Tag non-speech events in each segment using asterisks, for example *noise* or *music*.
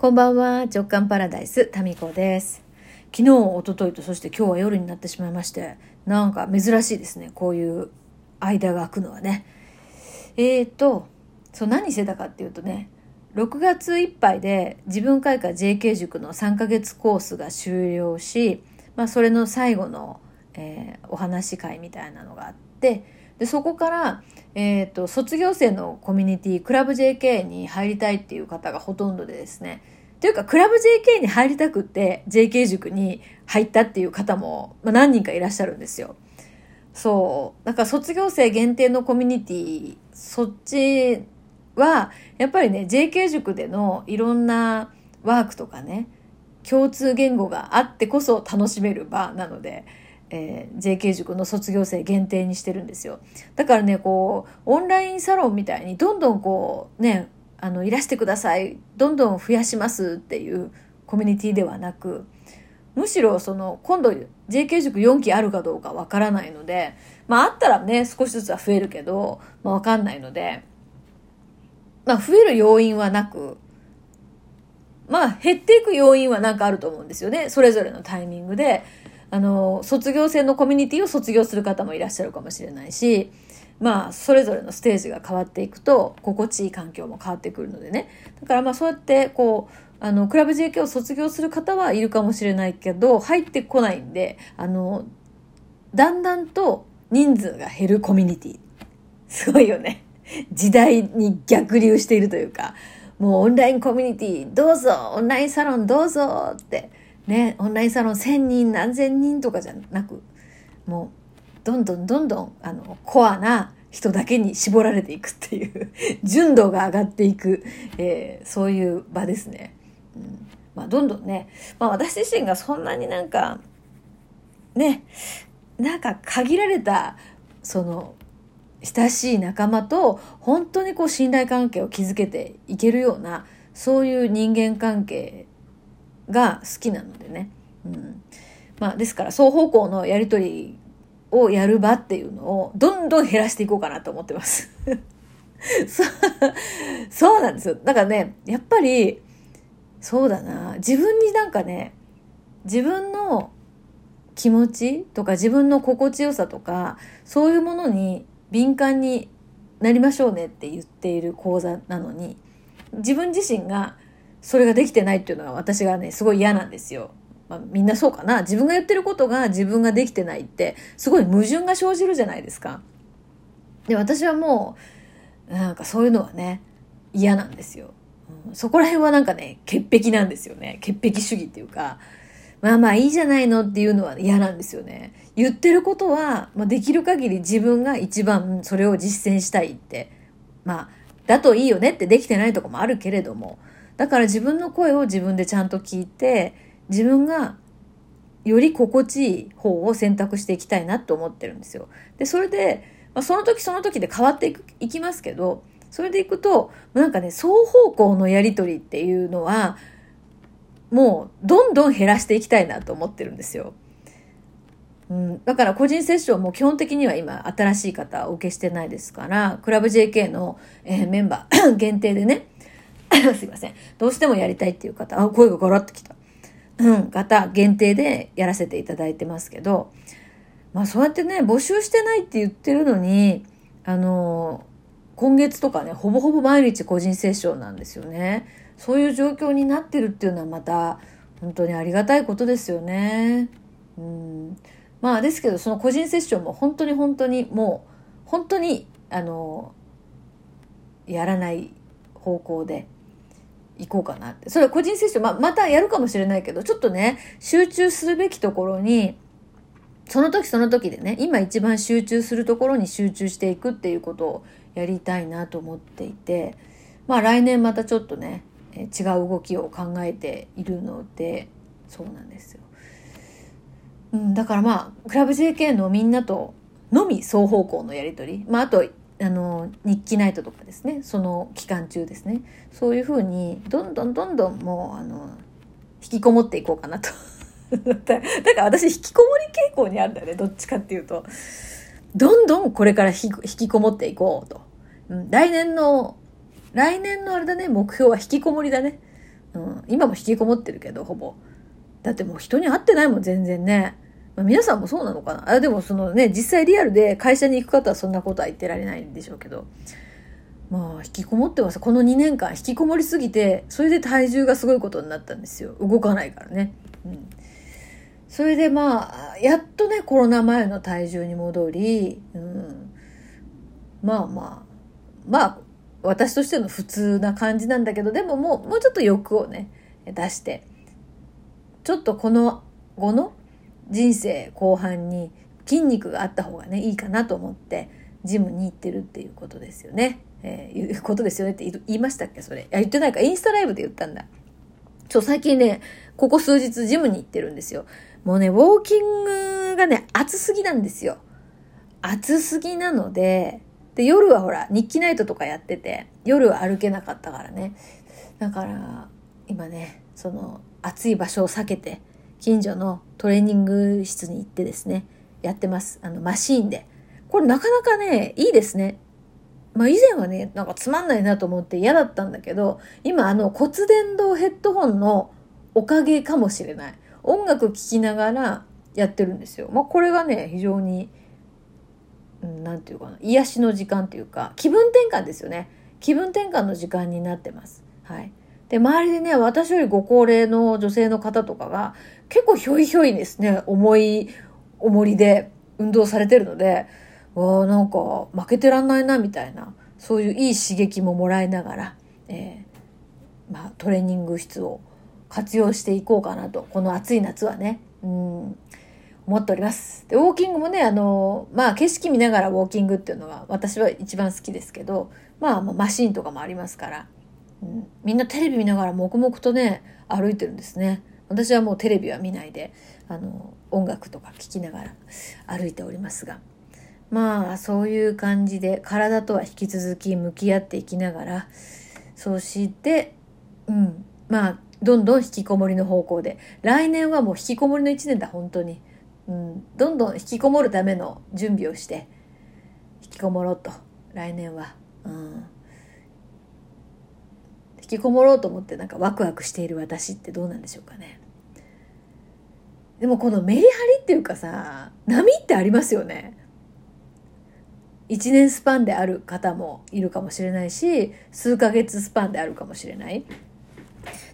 こんばんは、直感パラダイス、タミコです。昨日、一昨日と、そして今日は夜になってしまいまして、なんか珍しいですね、こういう間が空くのはね。えーと、そう、何してたかっていうとね、6月いっぱいで自分開花 JK 塾の3ヶ月コースが終了し、まあ、それの最後の、えーお話し会みたいなのがあって、でそこから、えー、と卒業生のコミュニティクラブ JK に入りたいっていう方がほとんどでですねというかクラブ JK に入りたくって JK 塾に入ったっていう方も、まあ、何人かいらっしゃるんですよ。そうだから卒業生限定のコミュニティそっちはやっぱりね JK 塾でのいろんなワークとかね共通言語があってこそ楽しめる場なので、えー JK 塾の卒業生限定にしてるんですよ。だからねこうオンラインサロンみたいにどんどんこうねあのいらしてください。どんどん増やしますっていうコミュニティではなくむしろその今度 JK 塾4期あるかどうかわからないのでまああったらね少しずつは増えるけど、まあ、わかんないのでまあ増える要因はなくまあ減っていく要因はなんかあると思うんですよね。それぞれのタイミングで。あの卒業生のコミュニティを卒業する方もいらっしゃるかもしれないしまあそれぞれのステージが変わっていくと心地いい環境も変わってくるのでね。だからまあそうやってこうあのクラブ JK を卒業する方はいるかもしれないけど入ってこないんであのだんだんと人数が減るコミュニティ。すごいよね。時代に逆流しているというかもうオンラインコミュニティどうぞオンラインサロンどうぞってねオンラインサロン1,000人何千人とかじゃなくもうどんどんどんどんあのコアな人だけに絞られていくっていう純度が上がっていく、えーそういう場ですね。うんまあ、どんどんね、まあ、私自身がそんなになんかねなんか限られたその親しい仲間と本当にこう信頼関係を築けていけるようなそういう人間関係が好きなのでね、うん。まあ、ですから双方向のやり取りをやる場っていうのをどんどん減らしていこうかなと思ってます。*laughs* そうそうなんですよ。だからねやっぱりそうだな。自分になんかね自分の気持ちとか自分の心地よさとかそういうものに敏感になりましょうねって言っている講座なのに自分自身がそれができてないっていうのが私がねすごい嫌なんですよ。まあ、みんなそうかな自分が言ってることが自分ができてないってすごい矛盾が生じるじゃないですか。で私はもうなんかそういうのはね嫌なんですよ。うんそこら辺はなんかね潔癖なんですよね潔癖主義っていうかまあまあいいじゃないのっていうのは嫌なんですよね。言ってることは、まあ、できる限り自分が一番それを実践したいって。まあ、だといいよねってできてないとこもあるけれども。だから自分の声を自分でちゃんと聞いて、自分がより心地いい方を選択していきたいなと思ってるんですよ。で、それで、まあ、その時その時で変わっていくいきますけど、それでいくと、なんかね、双方向のやりとりっていうのは、もうどんどん減らしていきたいなと思ってるんですよ。うん、だから個人セッションも基本的には今新しい方お受けしてないですから、クラブ JK の、えーメンバー *coughs* 限定でね、*laughs* すいません。どうしてもやりたいっていう方、あ、声がガラッときた。うん、方限定でやらせていただいてますけど、まあそうやってね、募集してないって言ってるのに、あの、今月とかね、ほぼほぼ毎日個人セッションなんですよね。そういう状況になってるっていうのはまた、本当にありがたいことですよね。うん。まあですけど、その個人セッションも本当に本当にもう、本当に、あの、やらない方向で行こうかなって。それは個人セッション、ま、またやるかもしれないけど、ちょっとね、集中するべきところに、その時その時でね、今一番集中するところに集中していくっていうことをやりたいなと思っていて、まあ来年またちょっとね、え違う動きを考えているので、そうなんですよ。うん、だからまあ、クラブ JK のみんなとのみ双方向のやりとり、まああと、あの、日記ナイトとかですね、その期間中ですね、そういうふうに、どんどんどんどんもう、あの、引きこもっていこうかなと。*laughs* だから私引きこもり傾向にあるんだよね。どっちかっていうと。どんどんこれから引きこもっていこうと、うん、来年の来年のあれだね。目標は引きこもりだね。うん、今も引きこもってるけど、ほぼ。だってもう人に会ってないもん、全然ね。まあ、皆さんもそうなのかな？あ、でもそのね、実際リアルで会社に行く方はそんなことは言ってられないんでしょうけど。まあ、引きこもってます。この2年間引きこもりすぎて、それで体重がすごいことになったんですよ。動かないからね。うん。それでまあ、やっとね、コロナ前の体重に戻り、うん。まあまあ、まあ、私としての普通な感じなんだけど、でももう、もうちょっと欲をね、出して、ちょっとこの後の人生後半に筋肉があった方がね、いいかなと思って、ジムに行ってるっていうことですよね。えー、いうことですよねって言いましたっけ？それ。あ、言ってないか。インスタライブで言ったんだ。ちょ、最近ね、ここ数日ジムに行ってるんですよ。もうね、ウォーキングがね、暑すぎなんですよ。暑すぎなので、で、夜はほら、日記ナイトとかやってて、夜は歩けなかったからね。だから、今ね、その、暑い場所を避けて、近所のトレーニング室に行ってですね、やってます。あの、マシーンで。これなかなかね、いいですね。まあ以前はね、なんかつまんないなと思って嫌だったんだけど、今あの骨伝導ヘッドホンのおかげかもしれない。音楽聴きながらやってるんですよ。まあこれがね、非常に、うん、なんていうかな、癒しの時間っていうか、気分転換ですよね。気分転換の時間になってます。はい。で、周りでね、私よりご高齢の女性の方とかが、結構ひょいひょいですね、重い、重りで運動されてるので、わあなんか負けてらんないなみたいなそういういい刺激ももらいながら、えー、まあ、トレーニング室を活用していこうかなとこの暑い夏はねうん思っております。でウォーキングもねあのまあ景色見ながらウォーキングっていうのは私は一番好きですけどまあマシンとかもありますから、みんなテレビ見ながら黙々とね歩いてるんですね。私はもうテレビは見ないであの音楽とか聴きながら歩いておりますが。まあそういう感じで体とは引き続き向き合っていきながらそしてうん。まあどんどん引きこもりの方向で。来年はもう引きこもりの1年だ本当に、うん、どんどん引きこもるための準備をして引きこもろうと来年は、うん、きこもろうと思ってなんかワクワクしている私ってどうなんでしょうかねでもこのメリハリっていうかさ波ってありますよね1年スパンである方もいるかもしれないし、数ヶ月スパンであるかもしれない。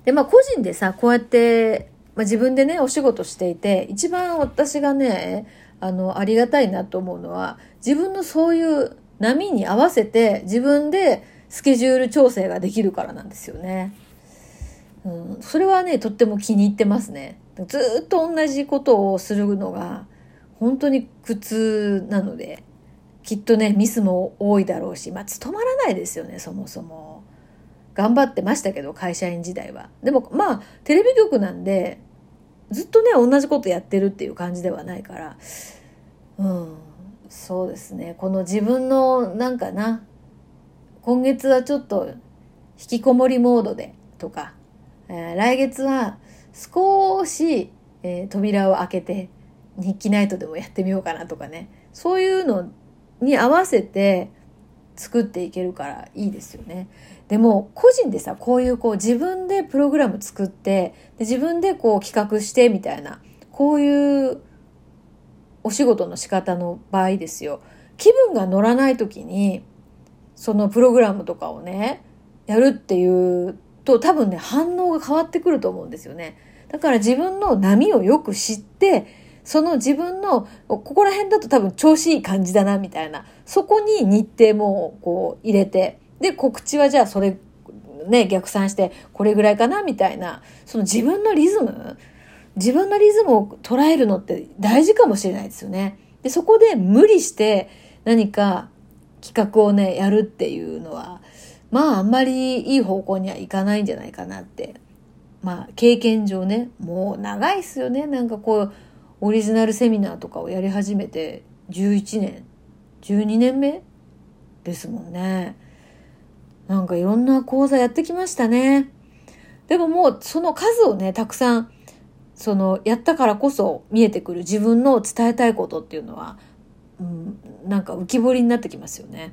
で、まあ個人でさ、こうやって、まあ、自分でね、お仕事していて、一番私がね、あの、ありがたいなと思うのは、自分のそういう波に合わせて自分でスケジュール調整ができるからなんですよね。うん、それはね、とっても気に入ってますね。ずっと同じことをするのが、本当に苦痛なので、きっとね、ミスも多いだろうし、まあ、務まらないですよね、そもそも。頑張ってましたけど、会社員時代は。でも、まあ、テレビ局なんで、ずっとね、同じことやってるっていう感じではないから、うん、そうですね。この自分の、なんかな、今月はちょっと、引きこもりモードで、とか、えー、来月は少し、えー、扉を開けて、日記ナイトでもやってみようかなとかね。そういうのに合わせて作っていけるからいいですよね。でも個人でさ、こういうこう自分でプログラム作って、で自分でこう企画してみたいな、こういうお仕事の仕方の場合ですよ。気分が乗らない時に、そのプログラムとかをね、やるっていうと多分ね、反応が変わってくると思うんですよね。だから自分の波をよく知って、その自分の、ここら辺だと多分調子いい感じだな、みたいな。そこに日程もこう入れて、で、告知はじゃあそれ、ね、逆算して、これぐらいかな、みたいな。その自分のリズム、自分のリズムを捉えるのって大事かもしれないですよね。で、そこで無理して何か企画をね、やるっていうのは、まああんまりいい方向にはいかないんじゃないかなって。まあ経験上ね、もう長いっすよね。なんかこう、オリジナルセミナーとかをやり始めて11年12年目？ですもんねなんかいろんな講座やってきましたねでももうその数をねたくさんそのやったからこそ見えてくる自分の伝えたいことっていうのは、うん、なんか浮き彫りになってきますよね。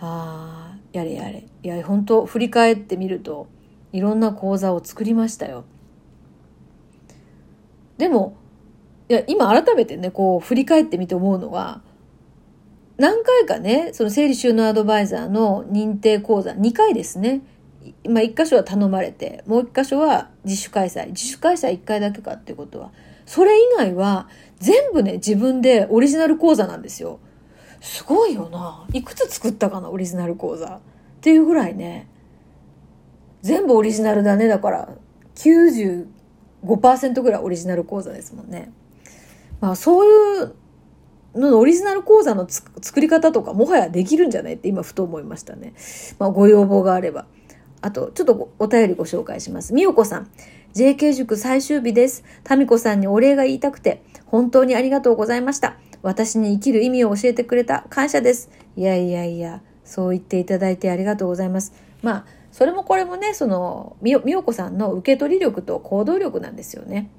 ああやれやれいや本当振り返ってみるといろんな講座を作りましたよ。でも、いや、今改めてね、こう振り返ってみて思うのは、何回かね、その整理収納アドバイザーの認定講座、2回ですね。まあ、1箇所は頼まれて、もう1箇所は自主開催。自主開催1回だけかっていうことは、それ以外は全部ね、自分でオリジナル講座なんですよ。すごいよな。いくつ作ったかな、オリジナル講座。っていうぐらいね、全部オリジナルだね。だから、95%ぐらいオリジナル講座ですもんね。まあ、そういうのオリジナル講座の作り方とかもはやできるんじゃないって今ふと思いましたね。まあ、ご要望があれば。あと、ちょっとお便りご紹介します。みよこさん。JK 塾最終日です。タミコさんにお礼が言いたくて、本当にありがとうございました。私に生きる意味を教えてくれた感謝です。いやいやいや、そう言っていただいてありがとうございます。まあ、それもこれもね、その、みよ、みよこさんの受け取り力と行動力なんですよね。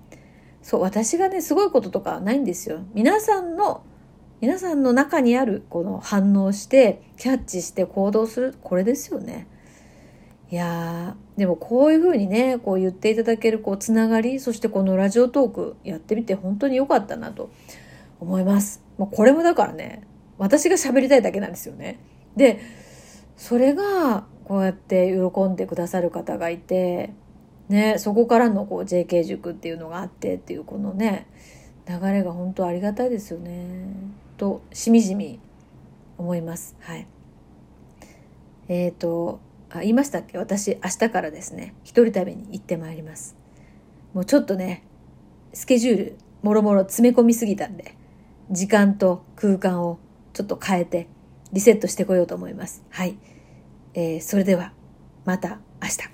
そう、私がね、すごいこととかないんですよ。皆さんの、皆さんの中にある、この反応して、キャッチして行動する、これですよね。いや、でもこういうふうにね、こう言っていただける、こう、つながり、そしてこのラジオトークやってみて本当に良かったなと思います。もうこれもだからね、私が喋りたいだけなんですよね。で、それが、こうやって喜んでくださる方がいて、ね、そこからのこう JK 塾っていうのがあってっていうこのね、流れが本当ありがたいですよね。と、しみじみ思います。はい。えっ、ー、と、あ、言いましたっけ？私、明日からですね、一人旅に行ってまいります。もうちょっとね、スケジュール、もろもろ詰め込みすぎたんで、時間と空間をちょっと変えて、リセットしてこようと思います。はい。えー、それでは、また明日。